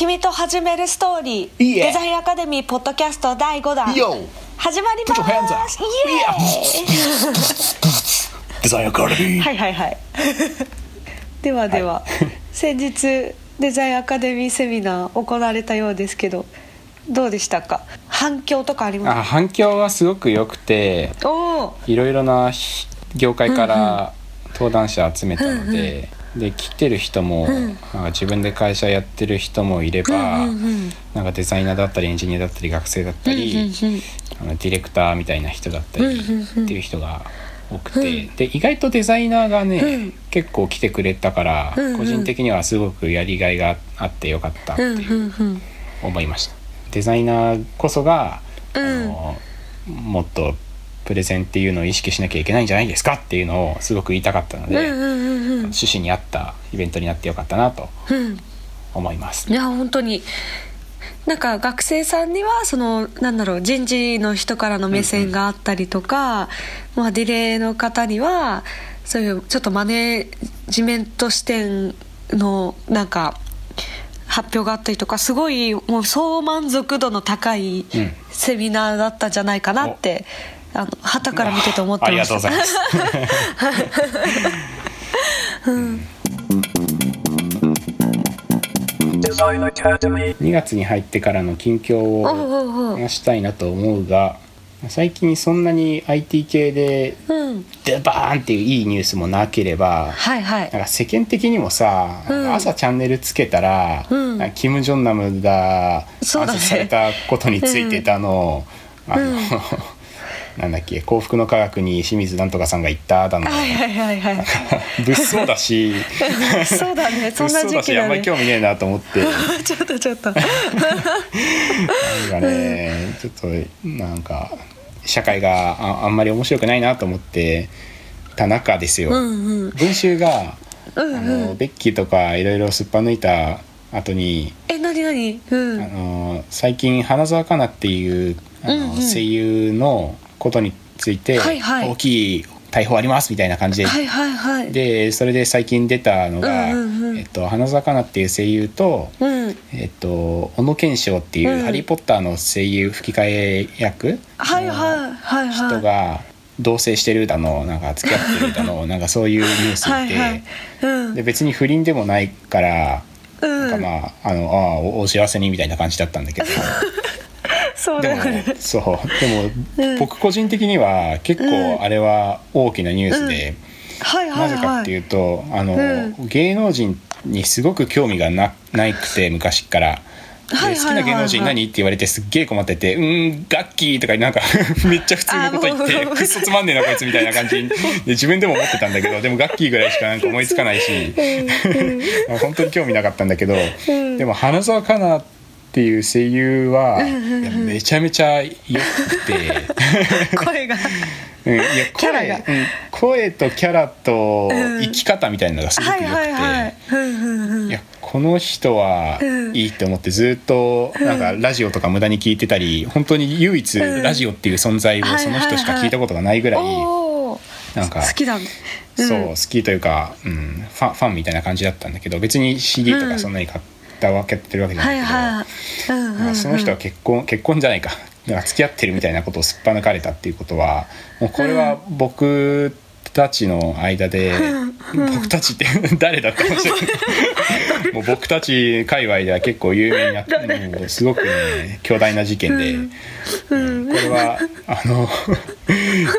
君と始めるストーリー Yeah デザインアカデミーポッドキャスト第5弾 Yo 始まります。デザインアカデミーはいはいはい。ではでは、先日デザインアカデミーセミナー行われたようですけどどうでしたか？反響とかありあま反響はすごく良くていろいろなひ業界から登壇者集めたので、で来てる人も、うん。自分で会社やってる人もいれば、うんうんうん。なんかデザイナーだったりエンジニアだったり学生だったり、うんうんうん。あのディレクターみたいな人だったりっていう人が多くて、うん。で意外とデザイナーがね、うん。結構来てくれたから、うんうん。個人的にはすごくやりがいがあってよかったっていううん。思いました。デザイナーこそが、うん。あのもっとプレゼンっていうのを意識しなきゃいけないんじゃないですかっていうのをすごく言いたかったので、うんうんうんうん。趣旨に合ったイベントになってよかったなとうん。思います。い。や本当に。なんか学生さんにはそのなんだろう人事の人からの目線があったりとか、まあ、ディレイの方にはそういうちょっとマネージメント視点のなんか発表があったりとかすごいもう総満足度の高いうん。セミナーだったんじゃないかなって、あの旗から見てて思ってありました。がとうございます。Design Academy. 2月に入ってからの近況を話したいなと思うが最近そんなに IT 系でうん、デバーンっていういいニュースもなければはいはいなんか世間的にもさ、うん朝チャンネルつけたら、うんなんかキム・ジョンナムが暗殺されたことについてたの、あの、うんなんだっけ幸福の科学に清水なんとかさんが言っただの、はいはいはいはい。物騒だし。そうだね。そんな物騒だしあんまり興味ねえなと思って。ちょっとちょっと。なんかね、ちょっとなんか社会がああんまり面白くないなと思ってた中ですよ、うんうん。文集が、うんあのうんベッキーとかいろいろすっぱ抜いた後に、えなになに？うん。あの最近花澤香菜っていうあの、うんうん。声優のことについて、はいはい。大きい逮捕ありますみたいな感じで。はいはいはい。でそれで最近出たのが、うんうんうん。えっと、花澤香菜っていう声優と、うん。えっと、小野賢章っていう、うん。ハリー・ポッター」の声優吹き替え役の人はいが同棲してるだのなんか付き合ってるだのなんかそういうニュースで,、はいはいうん。で別に不倫でもないから、うん。なんかまああのあお幸せにみたいな感じだったんだけど そうでもだよね。そう。でも、うん。僕個人的には結構あれは大きなニュースで。はいはない。ぜかっていはいうとあの、う芸能人にすごく興味がなないくて昔から。ではいはいはいはい。好きな芸能人何って言われてすっげえ困ってて「うーんガッキー」とかなんか めっちゃ普通のこと言ってあもう。くっそつまんねえなこいつみたいな感じ で自分でも思ってたんだけどでもガッキーぐらいしかなんか思いつかないし。本当に興味なかったんだけど、ん。でも花澤香菜っていう声優は、めちゃめちゃ良くて。声が。うん、いやキャラが。声,、うん、声とキャラとうん。生き方みたいなのがすごくはい良くて、この人はうん。いいって思ってずっとなんかラジオとか無駄に聞いてたり本当に唯一うん。ラジオっていう存在をはいその人しか聞いたことがないぐらいおおなんか好きだ。ねそう好きというか、うん、ファンファンみたいな感じだったんだけど別に CD とかそんなに買ったわけてるわけじゃなはいいけど。はい。うんその人は結婚結婚じゃないか。なんか付き合ってるみたいなことをすっぱ抜かれたっていうことはもうこれは僕たちの間で、僕たちって 誰だったかもしれない。もう僕たち界隈では結構有名になってすごくね巨大な事件で、うん。これはあの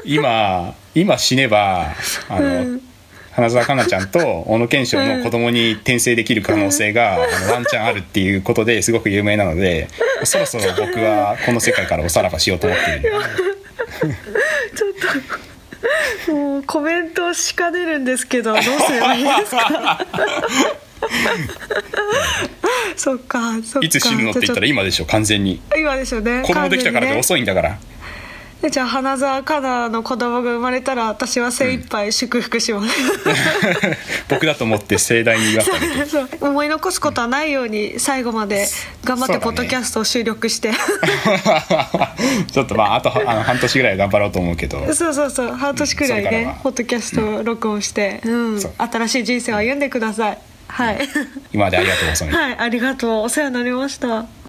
今今死ねばあの、うん 花澤香菜ちゃんと小野賢章の子供に転生できる可能性が、あのワンチャンあるっていうことですごく有名なのでそろそろ僕はこの世界からおさらばしようと思ってる。ちょっともうコメントしか出るんですけどどうすればいいですか？そっかそっか。いつ死ぬのって言ったら今でしょ完全に。今ですよね。子供できたからで完遅いんだから、じゃあ花澤香菜の子供が生まれたら私は精一杯祝福します、僕だと思って盛大に言わせて 思い残すことはないように最後まで頑張ってポッドキャストを収録して。ちょっとまああとあの半年ぐらいは頑張ろうと思うけど。そうそうそう半年くらいねポッドキャストを録音して、うん。新しい人生を歩んでください。はい。今までありがとう細見はいありがとう。お世話になりました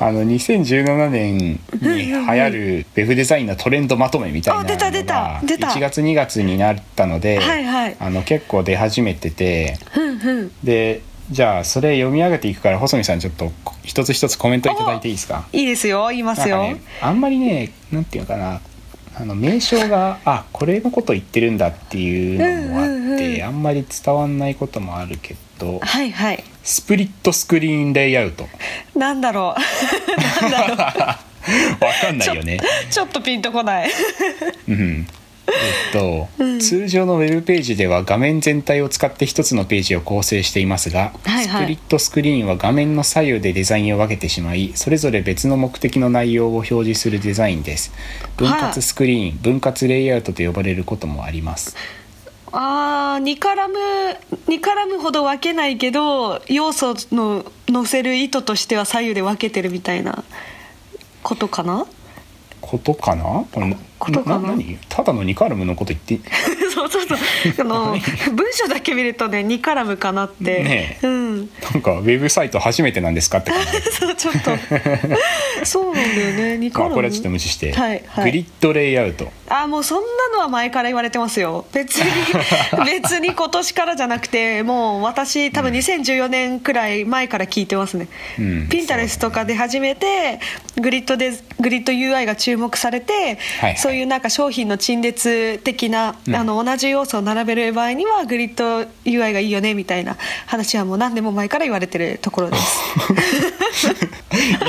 あの2017年に流行るウェブデザインのトレンドまとめみたいなのあ出た出たが出た。1月2月になったので、はいはい。あの結構出始めててふんふん。でじゃあそれ読み上げていくから細見さんちょっと一つ一つコメントいただいていいですか？いいですよ言いますよ、なんかねあんまりねなんていうのかなあの名称があこれのこと言ってるんだっていうのもあって、あんまり伝わんないこともあるけどはいはい。スプリットスクリーンレイアウト。なんだろう。なんだろうわかんないよね。ちょっとピンとこない。うん。えっと、通常のウェブページでは画面全体を使って一つのページを構成していますが、はいはい。スプリットスクリーンは画面の左右でデザインを分けてしまいそれぞれ別の目的の内容を表示するデザインです。分割スクリーン、分割レイアウトと呼ばれることもありますあー2カラム2カラムほど分けないけど要素の載せる意図としては左右で分けてるみたいなことかな？ことかな？ことかな何？ただのニカルムのこと言って。そうそうそう。あの文章だけ見るとね2カラムかなって、ねえ。うん。なんかウェブサイト初めてなんですかって感じ。そうちょっと。そうなんだよね。2カラム。まあこれはちょっと無視して、はいはい。グリッドレイアウト。あもうそんなのは前から言われてますよ。別に別に今年からじゃなくてもう私多分2014年くらい前から聞いてますね、うん。ピンタレスとかで始めてグリッドでグリッド UI が注目されて、はいはいそういうなんか商品の陳列的な、うん。あの同じ要素を並べる場合にはグリッド UI がいいよねみたいな話はもう何年も前から言われてるところです。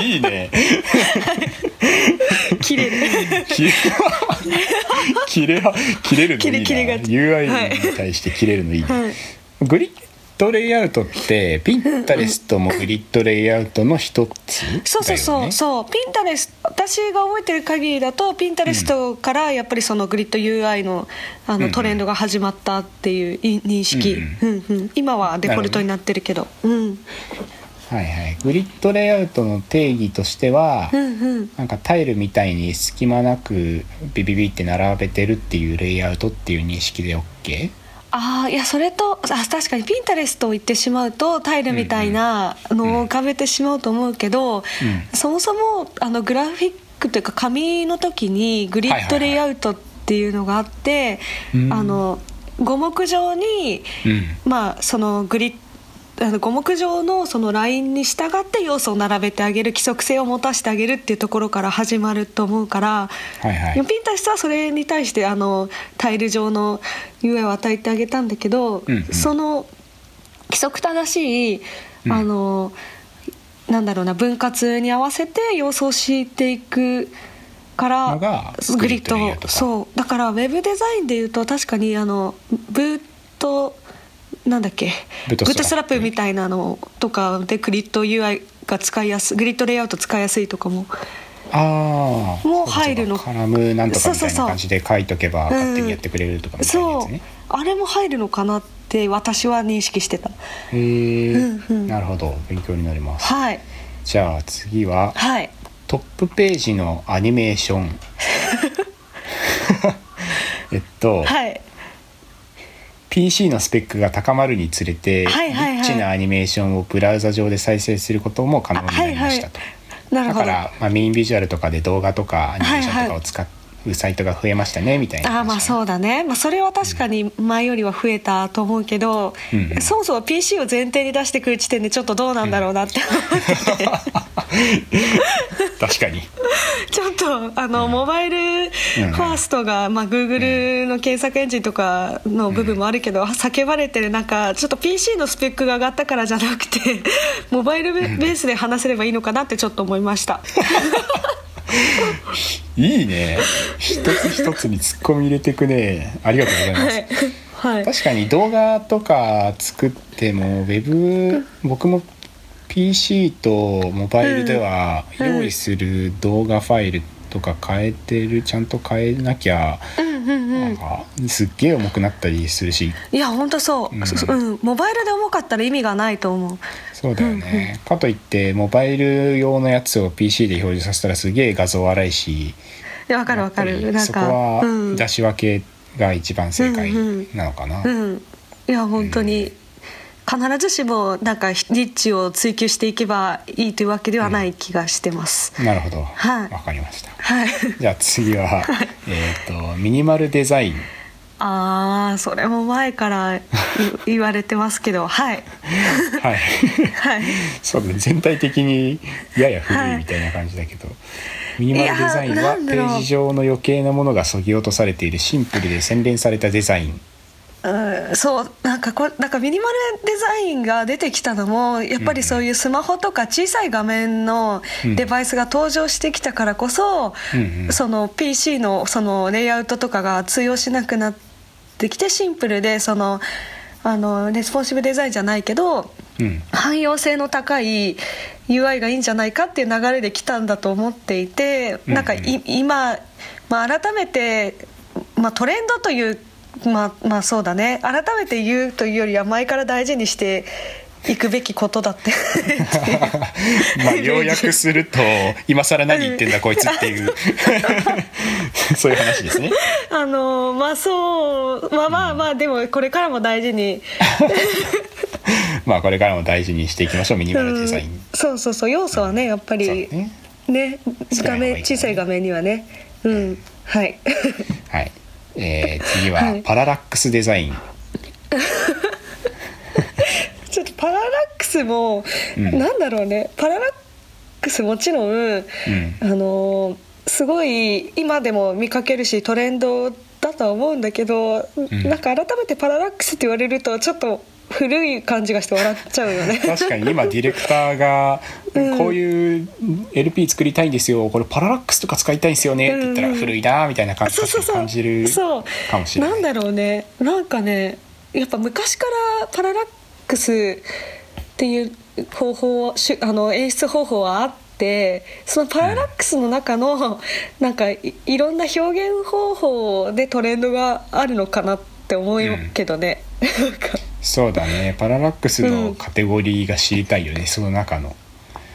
いいね。切れる。切れ切れるのいいな。切れ切れがはい UI に対して切れるのいいね、はい。グリッドレイアウトってピンタレストもグリッドレイアウトの一つだよねそうそうそうそうピンタレス私が覚えてる限りだとピンタレストからやっぱりそのグリッド UI のあのトレンドが始まったっていうい認識、ううんうん。今はデフォルトになってるけど。うん。はいはい。グリッドレイアウトの定義としては、うんうん。なんかタイルみたいに隙間なくビビビって並べてるっていうレイアウトっていう認識で OK? ああいやそれとあ確かにピンタレストを言ってしまうとタイルみたいなのを浮かべてしまうと思うけど、そもそもあのグラフィックというか紙の時にグリッドレイアウトっていうのがあって、うん。あの五目状に、うん。まあそのグリッあの五目状のそのラインに従って要素を並べてあげる規則性を持たせてあげるっていうところから始まると思うから、はいはい。ピンタレストはそれに対してあのタイル状の UI を与えてあげたんだけど、うんうん。その規則正しいうん。あの、なんだろうな分割に合わせて要素を敷いていくからグリッドそう。だからウェブデザインでいうと確かにあのブートなんだっけ？ブートストラップストラップみたいなのとかでグリッド UI が使いやすいグリッドレイアウト使いやすいとかも。ああもう入るの。カラムなんとかみたいな感じで書いとけば勝手にやってくれるとかみたいなやそうつね、あれも入るのかなって私は認識してた。へえ、うんうん。なるほど。勉強になります。はい。じゃあ次ははい。トップページのアニメーション。えっと、はい PC のスペックが高まるにつれて、はいはいはい。リッチなアニメーションをブラウザ上で再生することも可能になりましたと、なるほど。だから、まあ、メインビジュアルとかで動画とかアニメーションとかを使うサイトが増えましたねみたいな。あーまあそうだね、まあ、それは確かに前よりは増えたと思うけど、うんうん。そもそも PC を前提に出してくる時点でちょっとどうなんだろうなって思って。て、確かに。ちょっとあの、モバイルファーストが、まあ、Google の検索エンジンとかの部分もあるけど、叫ばれてる中ちょっと PC のスペックが上がったからじゃなくて モバイルベースで話せればいいのかなってちょっと思いました。いいね。一つ一つにツッコミ入れてくね。ありがとうございます、はい、はい。確かに動画とか作ってもウェブ僕も PC とモバイルではうん。用意する動画ファイルとか変えてるちゃんと変えなきゃうんうんうん。なんかすっげえ重くなったりするし。いや本当そう、うん。そうん、モバイルで重かったら意味がないと思う。そうだよね、かといってモバイル用のやつを PC で表示させたらすげえ画像荒いし。わかるわかる。なんかそこはうん。出し分けが一番正解なのかな、うん。いや本当に必ずしもなんかリッチを追求していけばいいというわけではない気がしてます、なるほど。わ、はい。かりました。はい。じゃあ次は、えっ、とミニマルデザイン。ああそれも前からい言われてますけどはい。はい。はい。そうだね。全体的にやや古はいいみたいな感じだけど、ミニマルデザインはページ上の余計なものがそぎ落とされているシンプルで洗練されたデザインうんそうなんかこれなんかミニマルデザインが出てきたのもやっぱりそういうスマホとか小さい画面のうんデバイスが登場してきたからこそ、うんうんその PC のそのレイアウトとかが通用しなくなってきてシンプルでそのあのレスポンシブデザインじゃないけどうん。汎用性の高い UI がいいんじゃないかっていう流れで来たんだと思っていて、うんなんかい今、まあ、改めて、まあ、トレンドというまあまあそうだね。改めて言うというよりは前から大事にしていくべきことだって。まあ要約すると今更何言ってんだこいつっていう。そういう話ですね。あのまあそうまあまあまあでもこれからも大事に。まあこれからも大事にしていきましょうミニマルデザイン、うん。そうそうそう。要素はねやっぱりそうね。ね画面小さい画面にはね。うん。はい。はい、えー次は、はい。パララックスデザイン。ちょっとパララックスも、うん。なんだろうね。パララックスもちろん、うん。あのーすごい今でも見かけるしトレンドだとは思うんだけど、ん。なんか改めてパララックスって言われるとちょっと古い感じがして笑っちゃうよね。確かに今ディレクターが「こういう LP 作りたいんですよ。これパララックスとか使いたいんですよね」って言ったらうん古いなみたいな感じ感じるかもしれないなんだろうね。なんかねやっぱ昔からパララックスっていう方法しあの演出方法はあってそのパララックスの中の、なんかいいろんな表現方法でトレンドがあるのかなって思うけどね、なんかそうだね。パララックスうんのカテゴリーが知りたいよね、その中の、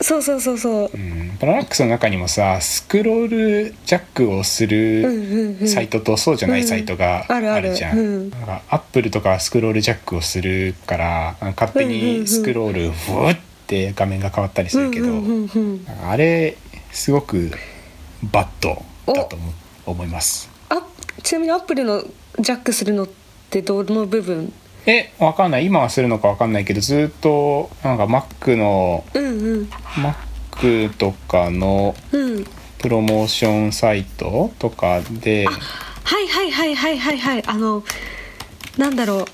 そうそうそうそう。うん、パララックスの中にもさスクロールジャックをすうんうんうん。るサイトとそうじゃないサイトがうん。あるじゃん,、うん。なんかアップルとかはスクロールジャックをするから勝手うんうんうん。にスクロールふわって画面が変わったりするけど、あれすごくバッドだと思思います。あちなみにアップルのジャックするのってどの部分えわかんない。今はするのかわかんないけどずっとなんか Mac のうんうん。Mac とかのうん。プロモーションサイトとかではいはいはいはいはいはい。あのなんだろう。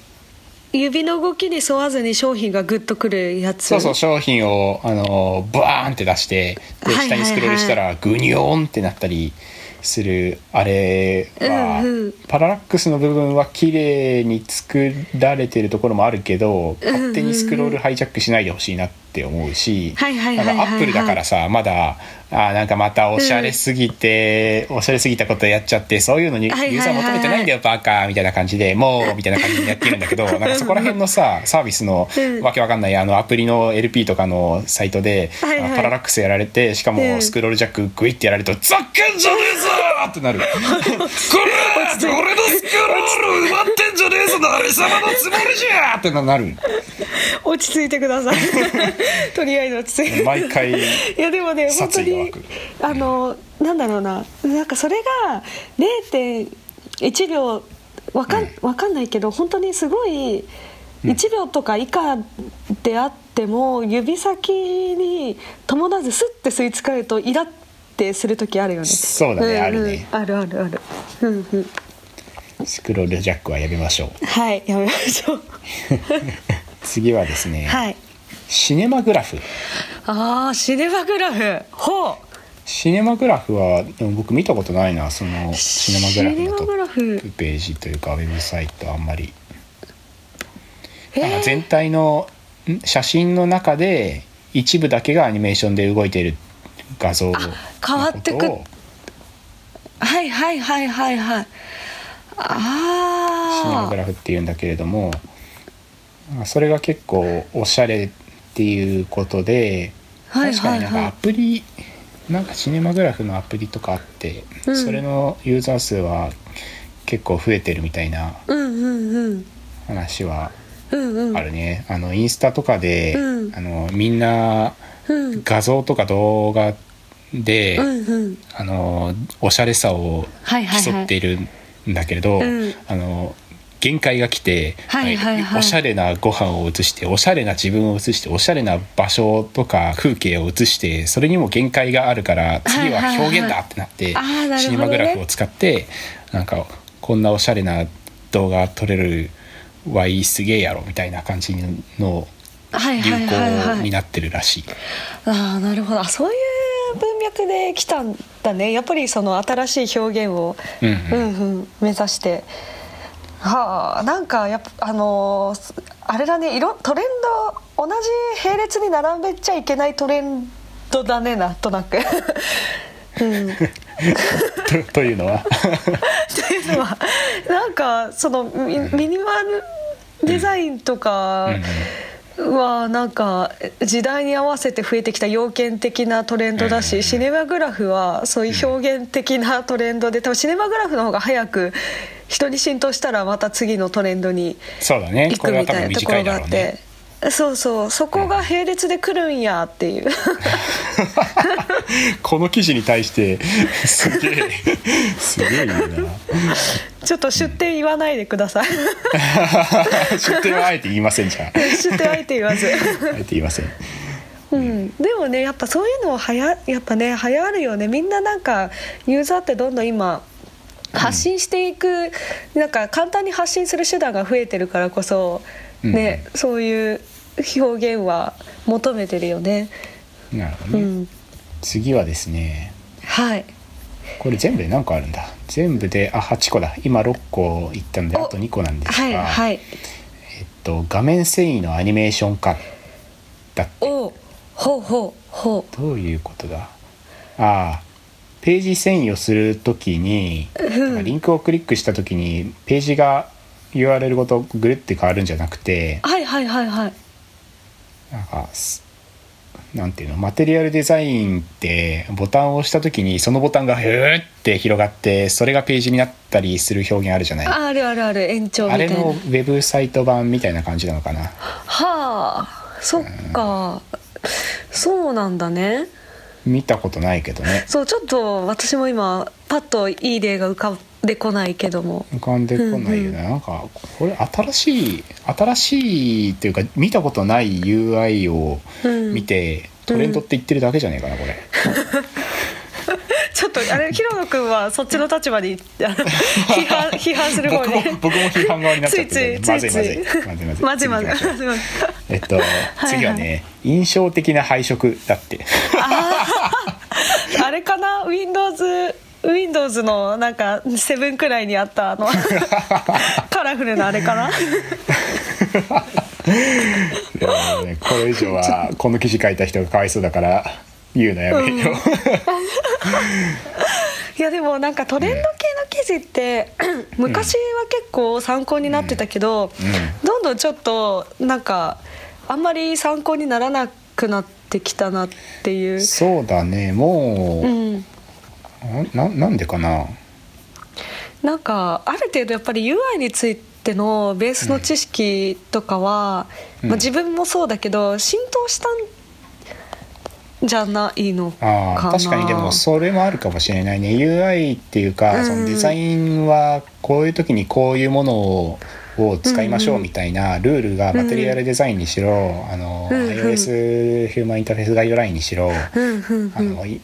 指の動きに沿わずに商品がグッとくるやつ。そうそう商品をあのバーンって出してで下にスクロールしたらグニョーンってなったりするあれは、うんうん。パララックスの部分は綺麗に作られてるところもあるけど勝手にスクロールハイジャックしないでほしいなって思うしはいはいなんはいはい。はいかアップルだからさまだあなんかまたおしゃれすぎて、おしゃれすぎたことやっちゃってそういうのにユーザー求めてないんだよバカみたいな感じでもうみたいな感じでやってるんだけど なんかそこら辺のさサービスのうん。わけわかんないあのアプリの LP とかのサイトで、はいはい。あパララックスやられてしかもうん。スクロールジャックグイってやられると「ざっけんじゃねえぞ!」ってなる「これ俺のスクロール奪ってんじゃねえぞ誰様のつもりじゃ!」ってなる落ち着いてください。とりあえず落ち着いて。毎回いやでもね本当にあのなんだろうな。なんかそれが0.1秒わかん,、わかんないけど本当にすごい1秒とか以下であっても指先に伴わずスッて吸い付かれるとイラってする時あるよね。そうだねんん。あるね。あるあるある。うんうん。スクロールジャックはやめましょう。はいやめましょう 次はですね、はい。シネマグラフ。ああシネマグラフ。ほう。シネマグラフはでも僕見たことないなそのシネマグラフのトップページというかウェブサイトあんまり。えなんか全体のん？写真の中で一部だけがアニメーションで動いている画像変わってくはいはいはいはいはい。シネマグあラフっていうんだけれどもまあそれが結構おしゃれっていうことではい確かになんかアはいはいプリなんかシネマグラフのアプリとかあって、うん。それのユーザー数は結構増えてるみたいな話はあるね、あのインスタとかで、うん。あのみんなうん。画像とか動画で、うんうん。あのおしゃれさをはいはいはい。競っているんだけれど、うん。あの限界が来て、はいはい。はいおしゃれなご飯を写しておしゃれな自分を写しておしゃれな場所とか風景を写してそれにも限界があるから次は表現だってなって、はいはい。はいシネマグラフを使ってなんかこんなおしゃれな動画撮れるはいいすげえやろみたいな感じのはい流はいはいはい。行になってるらしい。ああなるほど。あそういう文脈で来たんだね。やっぱりその新しい表現を、うんううんんうん、目指してはあなんかやっぱあのーあれだね色トレンド同じ並列に並べちゃいけないトレンドだねなんとなく。うん、とというのは？っていうのはなんかそのミミニマルデザインとかはなんか時代に合わせて増えてきた要件的なトレンドだし、うんシネマグラフはそういう表現的なトレンドで多分シネマグラフの方が早く人に浸透したらまた次のトレンドに行くみたいなところがあってね。そうそうそこが並列で来るんやっていう。この記事に対して すげえすげえ言うな。ちょっと出典言わないでください。出典はあえて言いませんじゃあ。出典あえて言わず。あえて言いません。うん、でもねやっぱそういうのはややっぱね流行るよね。みんななんかユーザーってどんどん今発信していく、なんか簡単に発信する手段が増えてるからこそ、ねそういう表現は求めてるよね。なるほどね、うん、次はですね。はい。これ全部で何個あるんだ？全部であ8個だ。今6個いったんでおあと2個なんですが、はいはい。えっと、画面遷移のアニメーション化だって。おうほうほう。ほどういうことだ？ああページ遷移をするときに、リンクをクリックしたときにページが URL ごとぐるって変わるんじゃなくてうはいはいはいはい。なんかすなんていうの？マテリアルデザインってボタンを押した時にそのボタンがヒューって広がってそれがページになったりする表現あるじゃない？ああるあるある延長みあたいな。れのウェブサイト版みたいな感じなのかな？はあそっか。そうなんだね。見たことないけどね。そうちょっと私も今パッといい例が浮かんでこないけども。浮かんでこないよね、なんかこれ新しい新しいっていうか見たことない UI をうん。見て、トレンドって言ってるだけじゃねえかなこれ、ちょっとあれ広野君はそっちの立場に批判批判する方僕もに僕も批判側になっちゃってる ついついまずいまずい。まずいまずいまずい。次行きましょう。まずいえっと次はね印象的な配色だって。あ れかな？Windows Windows のなんか7くらいにあったあの カラフルなあれかな？いやねこれ以上はこの記事書いた人がかわいそうだから言うのやめよう、いやでもなんかトレンド系の記事って昔は結構参考になってたけど、どんどんちょっとなんかあんまり参考にならなくなってきたなっていう。そうだねもう、うんななんでかな？なんかある程度やっぱり UI についてのベースの知識とかは、うん。まあ、自分もそうだけど浸透したんじゃないのかな。あー確かにでもそれもあるかもしれないね。UI っていうか、うん。そのデザインはこういう時にこういうものをを使いましょうみたいなルールがマテリアルデザインにしろ、あのうんうん。iOS ヒューマンインターフェースガイドラインにしろ、うんうんうん。あのい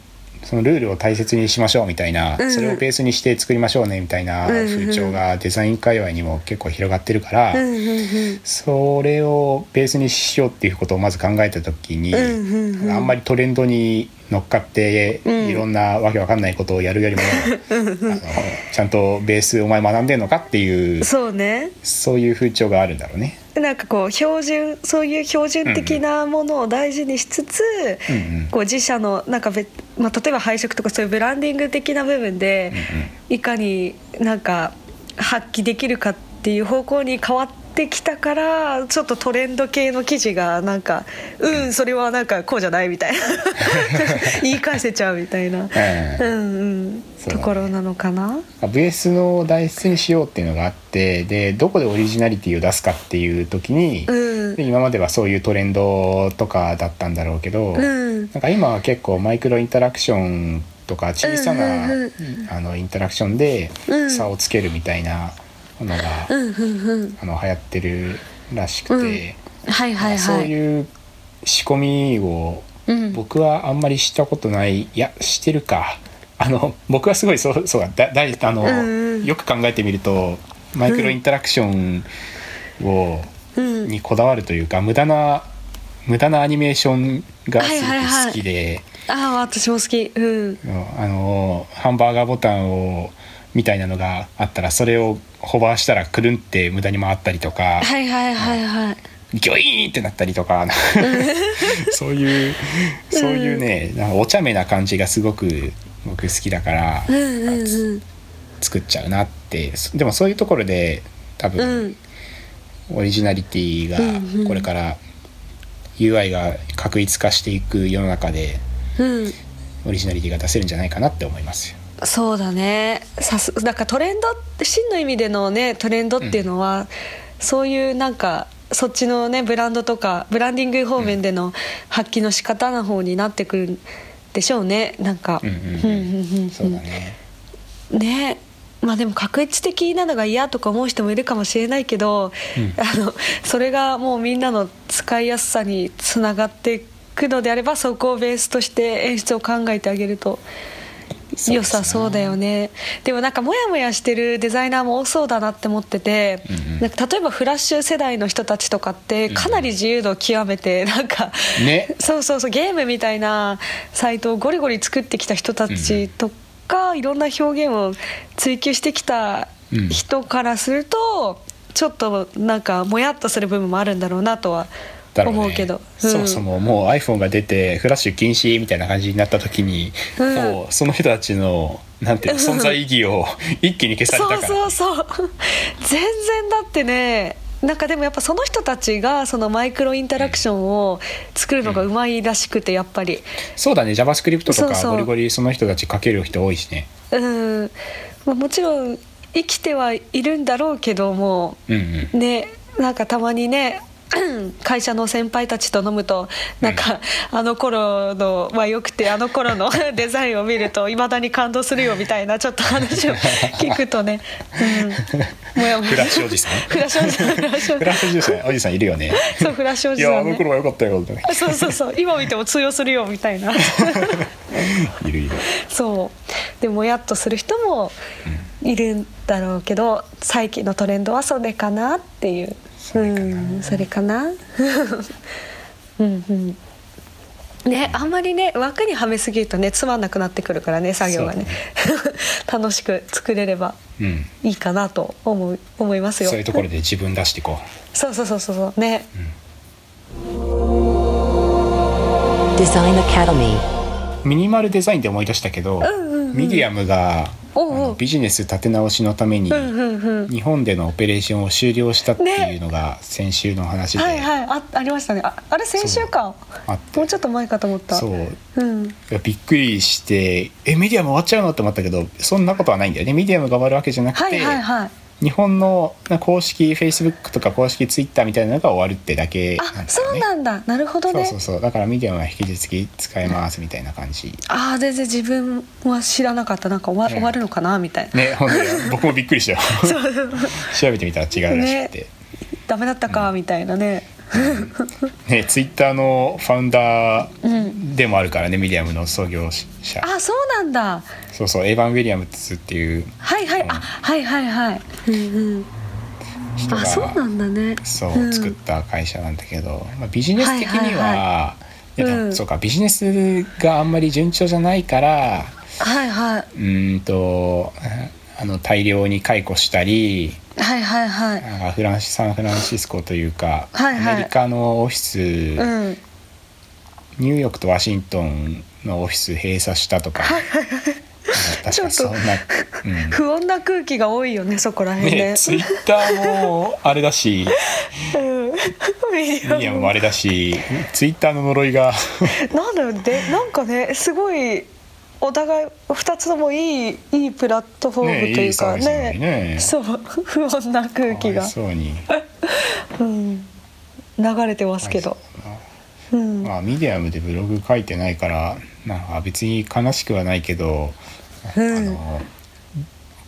そのルールを大切にしましょうみたいな、うん。それをベースにして作りましょうねみたいなうんうん風潮がデザイン界隈にも結構広がってるから、うんうんうん。それをベースにしようっていうことをまず考えた時に、うんうんうん。あんまりトレンドに乗っかって、うん。いろんなわけわかんないことをやるよりも、あのちゃんとベースお前学んでんのかっていうそうね。そういう風潮があるんだろうね。なんかこう標準そういう標準的なものを大事にしつつ、うんうん。こう自社のなんか別、まあ、例えば配色とかそういうブランディング的な部分で、いかになんか発揮できるかっていう方向に変わっってきたからちょっとトレンド系の記事がなんかうんそれはなんかこうじゃないみたいな。言い返せちゃうみたいな、ところなのかな？VS の代質にしようっていうのがあってでどこでオリジナリティを出すかっていう時に、うん。で今まではそういうトレンドとかだったんだろうけど、うん。なんか今は結構マイクロインタラクションとか小さな、うんうんうんあのインタラクションでうん。差をつけるみたいなのが、うんうんうんあの流行ってるらしくて、はいはいそうはい。いう仕込みをうん。僕はあんまりしたことないいやしてるか。あの僕はすごいそうそうだ。だだあの、うんうん。よく考えてみるとマイクロインタラクションを、うんにこだわるというか無駄な無駄なアニメーションがすごく好きで、ああ私も好き。うん。あのハンバーガーボタンをみたいなのがあったらそれをホバーしたらくるんって無駄に回ったりとか、はいはいはいはい。ギョイーンってなったりとか そういうそういうねなんかお茶目な感じがすごく僕好きだからうんうんうん。作っちゃうなって。でもそういうところで多う分んオリジナリティがうんうん。これから UI が確一化していく世の中でうん。オリジナリティが出せるんじゃないかなって思いますよ。そうだね。さすなんかトレンド真の意味でのねトレンドっていうのは、そういうなんかそっちのねブランドとかブランディング方面での発揮の仕方の方になってくるでしょうね。なんか。うんうん。うんうんうんうん。そうだね。ねまあでも確一的なのが嫌とか思う人もいるかもしれないけど、うん。あのそれがもうみんなの使いやすさにつながっていくのであればそこをベースとして演出を考えてあげると良さそうだよね。でもなんかモヤモヤしてるデザイナーも多そうだなって思ってて、うんうん。なんか例えばフラッシュ世代の人たちとかってかなり自由度を極めてなんか、ね。そうそうそうゲームみたいなサイトをゴリゴリ作ってきた人たちとか、いろんな表現を追求してきたうん人からすると、ちょっとなんかもやっとする部分もあるんだろうなとは思うけど、そもそももう iPhone が出てフラッシュ禁止みたいな感じになった時に、うん。もうその人たちのなんていうの 存在意義を一気に消されたから、そうそうそう。全然だってねなんかでもやっぱその人たちがそのマイクロインタラクションを作るのがうまいらしくてやっぱり。そうだね。JavaScript とかゴリゴリその人たち書ける人多いしね。うん、まあ、もちろん生きてはいるんだろうけどもうんうん。ねなんかたまにね 会社の先輩たちと飲むとなんか、あの頃のはよくてあの頃の デザインを見るといまだに感動するよみたいなちょっと話を 聞くとね、うん、もやもや。フラッシュおじさん？フラッシュおじさん。フラッシュおじさん。おじさんいるよね。そうフラッシュおいじさん、ね、やあの頃は良かったよそうそうそう。今見ても通用するよみたいな。いるいる。そう。でもやっとする人もいるんだろうけど最近のトレンドはそれかなっていううんそれかな？うんうん。ねあんまりね枠にはめすぎるとねつまんなくなってくるからね作業がね。楽しく作れればうん。いいかなと思う思いますよ。そういうところで自分出していこそうそうそうそうそう。ね、Design Academy. うミニマルデザインで思い出したけど、ミディアムがおうビジネス立て直しのために日本でのオペレーションを終了したっていうのが先週の話で、はいはい。あありましたね。ああれ先週か。もうちょっと前かと思った。そう。うん。びっくりしてえメディアム終わっちゃうの？って思ったけどそんなことはないんだよね。メディアムが終わるわけじゃなくて、はいはいはい日本のな公式 Facebook とか公式 Twitter みたいなのが終わるってだけなんだよあねそうなんだ。なるほどね。そうそうそう。だからメディアムは引き続き使えますみたいな感じ。ああ全然自分は知らなかった。なんか終わ,、ね。終わるのかなみたいな。ね本当に僕もびっくりしたよ。調べてみたら違うらしくて、ダメだったかみたいなね。ねツイッターのファウンダうんーでもあるからねメディアムの創業者。あそうなんだ。そうそう。エヴァン・ウィリアムズっていう。はいはい、うん。あはいはいはい。うんうん人があそうなんだね。そう、ん。作った会社なんだけど、まあ、ビジネス的には,、そうかビジネスがあんまり順調じゃないからはいはい。うーんとあの大量に解雇したりはいはいはい。なんかフランシサンフランシスコというか、はいはい。アメリカのオフィス、うん。ニューヨークとワシントンのオフィス閉鎖したとか確かそんな、うん、不穏な空気が多いよねそこら辺ねねツイッターもあれだし。うん。ミミディアムもあれだし。ツイッターの呪いが。なんだろうでなんかねすごいお互い2つともいいいいプラットフォームというかねいいサービスなのにね。そう不穏な空気が。そうに。うん、流れてますけど、うん、まあミディアムでブログ書いてないからなんか別に悲しくはないけど、うんあの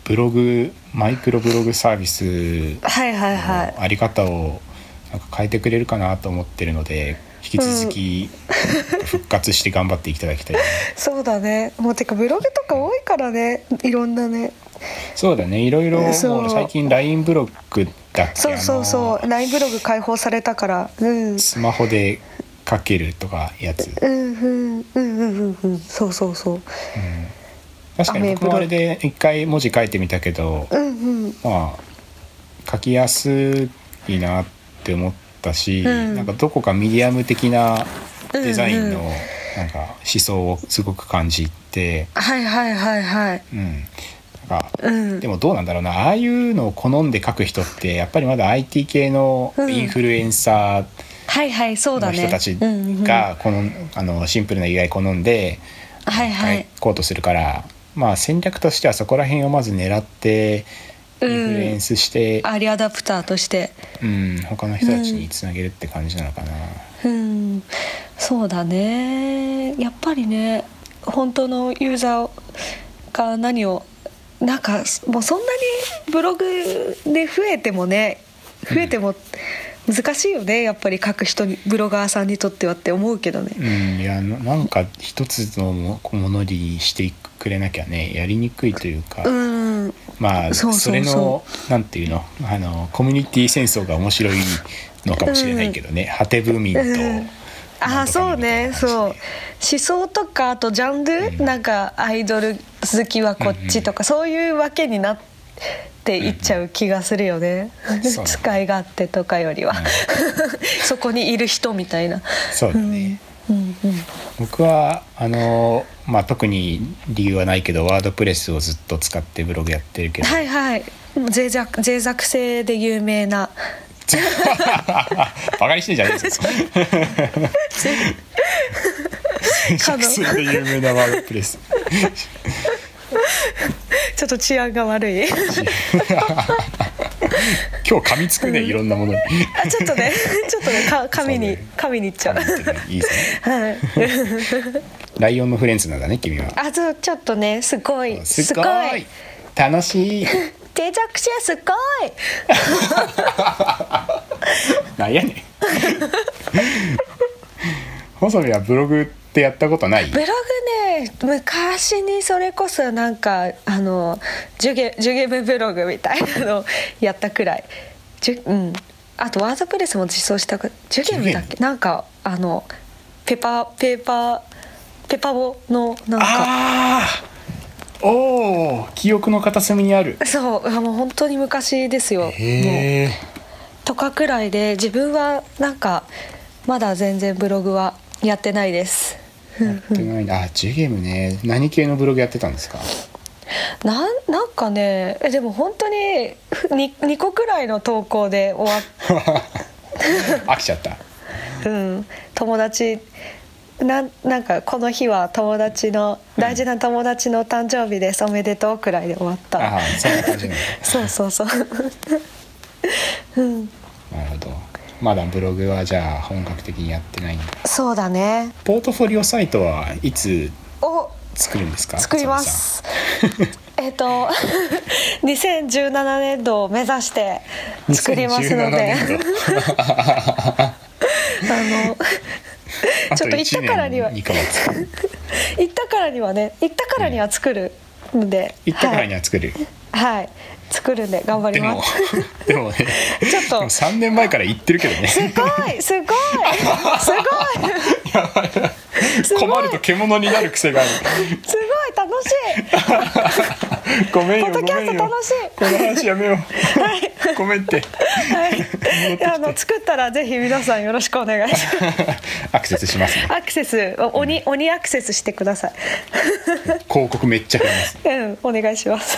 ブログマイクロブログサービスのあり方をなんか変えてくれるかなと思ってるので引き続き復活して頑張っていただきたい、そうだね。もうてかブログとか多いからね。いろんなね。そうだね。いろいろ最近 LINE ブログだっけ？そうそうそう。LINE ブログ開放されたから。うん。スマホで書けるとかやつ。うんうんうんうんうんうん。そうそうそう確かに僕もあれで一回文字書いてみたけどうんうん。まあ書きやすいなって思ったし、うん。なんかどこかミディアム的なデザインうんのなんか思想をすごく感じて、はいはいはいはい。うん、なんかうん。でもどうなんだろうな。ああいうのを好んで書く人ってやっぱりまだ IT 系のインフルエンサはいはいそうーだね。の人たちうんうんがこのあのシンプルな UI 好んではいはい。書こうとするから、まあ戦略としてはそこら辺をまず狙ってインフルエンスして、アーリーアダプターとして。うん他の人たちにつなげるって感じなのかな。うん。そうだね。やっぱりね本当のユーザーが何をなんかもうそんなにブログで増えてもね増えても難しいよねやっぱり書く人にブロガーさんにとってはって思うけどね。うん、いやななんか一つのもものにしてくれなきゃねやりにくいというか、うん。まあそれのなんていうのあのコミュニティ戦争が面白いのかもしれないけどね、果てブーミンと、うん。ああそうね。そう思想とかあとジャンル、うん。なんかアイドル好きはこっちとか、そういうわけになっていっちゃう気がするよね、使い勝手とかよりは、そこにいる人みたいな。そうだね、うん。うん。僕はあのまあ特に理由はないけどワードプレスをずっと使ってブログやってるけど、はいはい。脆弱脆弱性で有名な。バカにしてんじゃないですかかのそれで有名なワードプレスちょっと治安が悪い。今日噛みつくねいろんなものに。あちょっとね ちょっとねか紙にそうね。紙にいっちゃう。いいですね。はい。ライオンのフレンズなんだね君は。あそうちょっとねすごいすごい。楽しい。脆弱性すごい。なんやねん。細見はブログってやったことない？ブログね昔にそれこそなんかあのジュゲジュゲムブログみたいなの やったくらい。うん。あとワードプレスも実装したくジュゲムだっけ？なんかあのペパペーパーペパボのなんか。ああおお記憶の片隅にある。そうあもう本当に昔ですよ。えとかくらいで自分はなんかまだ全然ブログはやってないです。やってない。なあジュゲムね。何系のブログやってたんですか？なんなんかねえでも本当に 2, 2個くらいの投稿で終わっ 飽きちゃった。うん。友達なんなんかこの日は友達の大事な友達の誕生日です。おめでとうくらいで終わった、ああそんな感じなんだ そうそうそう。うん。なるほどまだブログはじゃあ本格的にやってないんだ。そうだね。ポートフォリオサイトはいつお作るんですか？作りま細すえっと 2017年度を目指して作りますので。2017年度。あのあ ちょっと行ったからには。1年2ヶ月行ったからにはね行ったからには作るので、行ったからには作る、はい、はい、作るんで頑張ります。でも ねちょっと。でも3年前から言ってるけどね。すごいすごいすごい。困ると獣になる癖がある。すごい楽しい。ごめんよポッドキャスト楽しい。この話やめよう。ごめんって。はい。いやあの作ったらぜひ皆さんよろしくお願いします。アクセスしますね。アクセスお鬼鬼アクセスしてください。広告めっちゃ増えます。うんお願いします